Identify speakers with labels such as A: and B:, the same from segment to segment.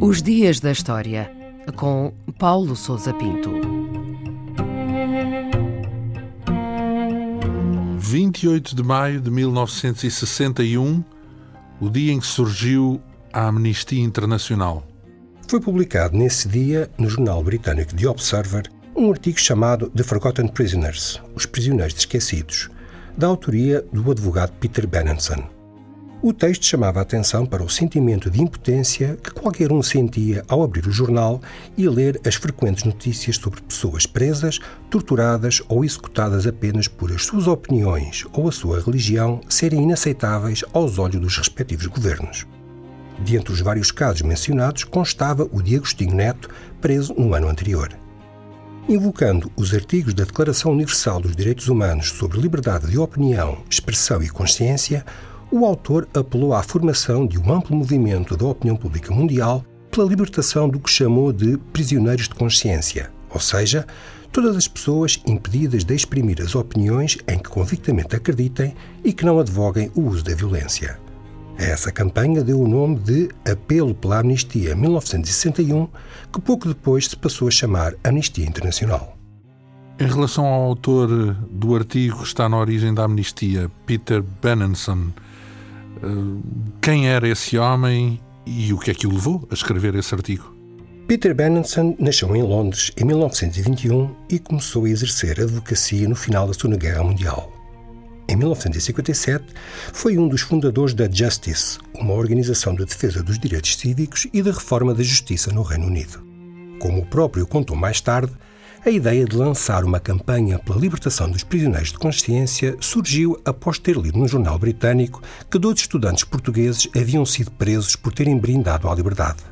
A: Os Dias da História, com Paulo Souza Pinto.
B: 28 de maio de 1961, o dia em que surgiu a Amnistia Internacional.
C: Foi publicado nesse dia, no jornal britânico The Observer, um artigo chamado The Forgotten Prisoners Os Prisioneiros Esquecidos, da autoria do advogado Peter Benenson. O texto chamava a atenção para o sentimento de impotência que qualquer um sentia ao abrir o jornal e ler as frequentes notícias sobre pessoas presas, torturadas ou executadas apenas por as suas opiniões ou a sua religião serem inaceitáveis aos olhos dos respectivos governos. Dentre os vários casos mencionados constava o de Agostinho Neto, preso no ano anterior. Invocando os artigos da Declaração Universal dos Direitos Humanos sobre liberdade de opinião, expressão e consciência, o autor apelou à formação de um amplo movimento da opinião pública mundial pela libertação do que chamou de prisioneiros de consciência, ou seja, todas as pessoas impedidas de exprimir as opiniões em que convictamente acreditem e que não advoguem o uso da violência. A essa campanha deu o nome de Apelo pela Amnistia 1961, que pouco depois se passou a chamar Amnistia Internacional.
B: Em relação ao autor do artigo que está na origem da amnistia, Peter Benenson, quem era esse homem e o que é que o levou a escrever esse artigo?
C: Peter Benenson nasceu em Londres em 1921 e começou a exercer advocacia no final da Segunda Guerra Mundial. Em 1957, foi um dos fundadores da Justice, uma organização de defesa dos direitos cívicos e da reforma da justiça no Reino Unido. Como o próprio contou mais tarde, a ideia de lançar uma campanha pela libertação dos prisioneiros de consciência surgiu após ter lido no jornal britânico que dois estudantes portugueses haviam sido presos por terem brindado à liberdade.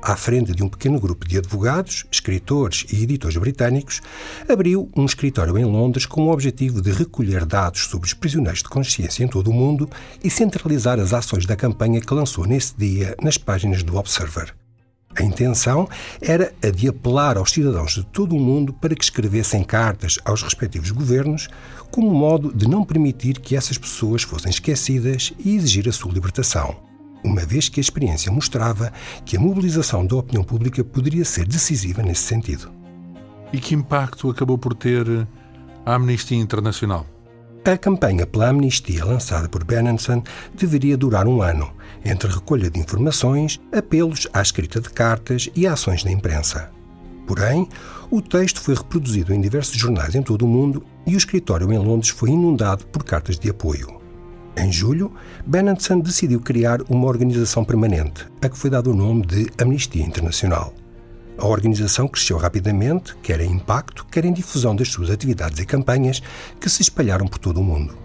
C: À frente de um pequeno grupo de advogados, escritores e editores britânicos, abriu um escritório em Londres com o objetivo de recolher dados sobre os prisioneiros de consciência em todo o mundo e centralizar as ações da campanha que lançou nesse dia nas páginas do Observer. A intenção era a de apelar aos cidadãos de todo o mundo para que escrevessem cartas aos respectivos governos, como modo de não permitir que essas pessoas fossem esquecidas e exigir a sua libertação, uma vez que a experiência mostrava que a mobilização da opinião pública poderia ser decisiva nesse sentido.
B: E que impacto acabou por ter a Amnistia Internacional?
C: A campanha pela amnistia lançada por Benenson deveria durar um ano, entre recolha de informações, apelos à escrita de cartas e ações na imprensa. Porém, o texto foi reproduzido em diversos jornais em todo o mundo e o escritório em Londres foi inundado por cartas de apoio. Em julho, Benenson decidiu criar uma organização permanente, a que foi dado o nome de Amnistia Internacional. A organização cresceu rapidamente, quer em impacto, quer em difusão das suas atividades e campanhas, que se espalharam por todo o mundo.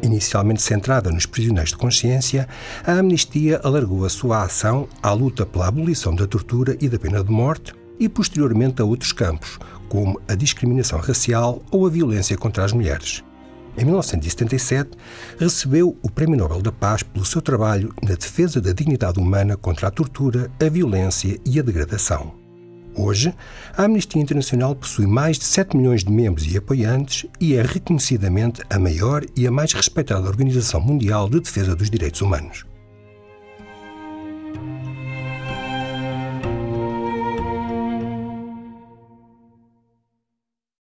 C: Inicialmente centrada nos prisioneiros de consciência, a Amnistia alargou a sua ação à luta pela abolição da tortura e da pena de morte e, posteriormente, a outros campos, como a discriminação racial ou a violência contra as mulheres. Em 1977, recebeu o Prémio Nobel da Paz pelo seu trabalho na defesa da dignidade humana contra a tortura, a violência e a degradação. Hoje, a Amnistia Internacional possui mais de 7 milhões de membros e apoiantes e é reconhecidamente a maior e a mais respeitada organização mundial de defesa dos direitos humanos.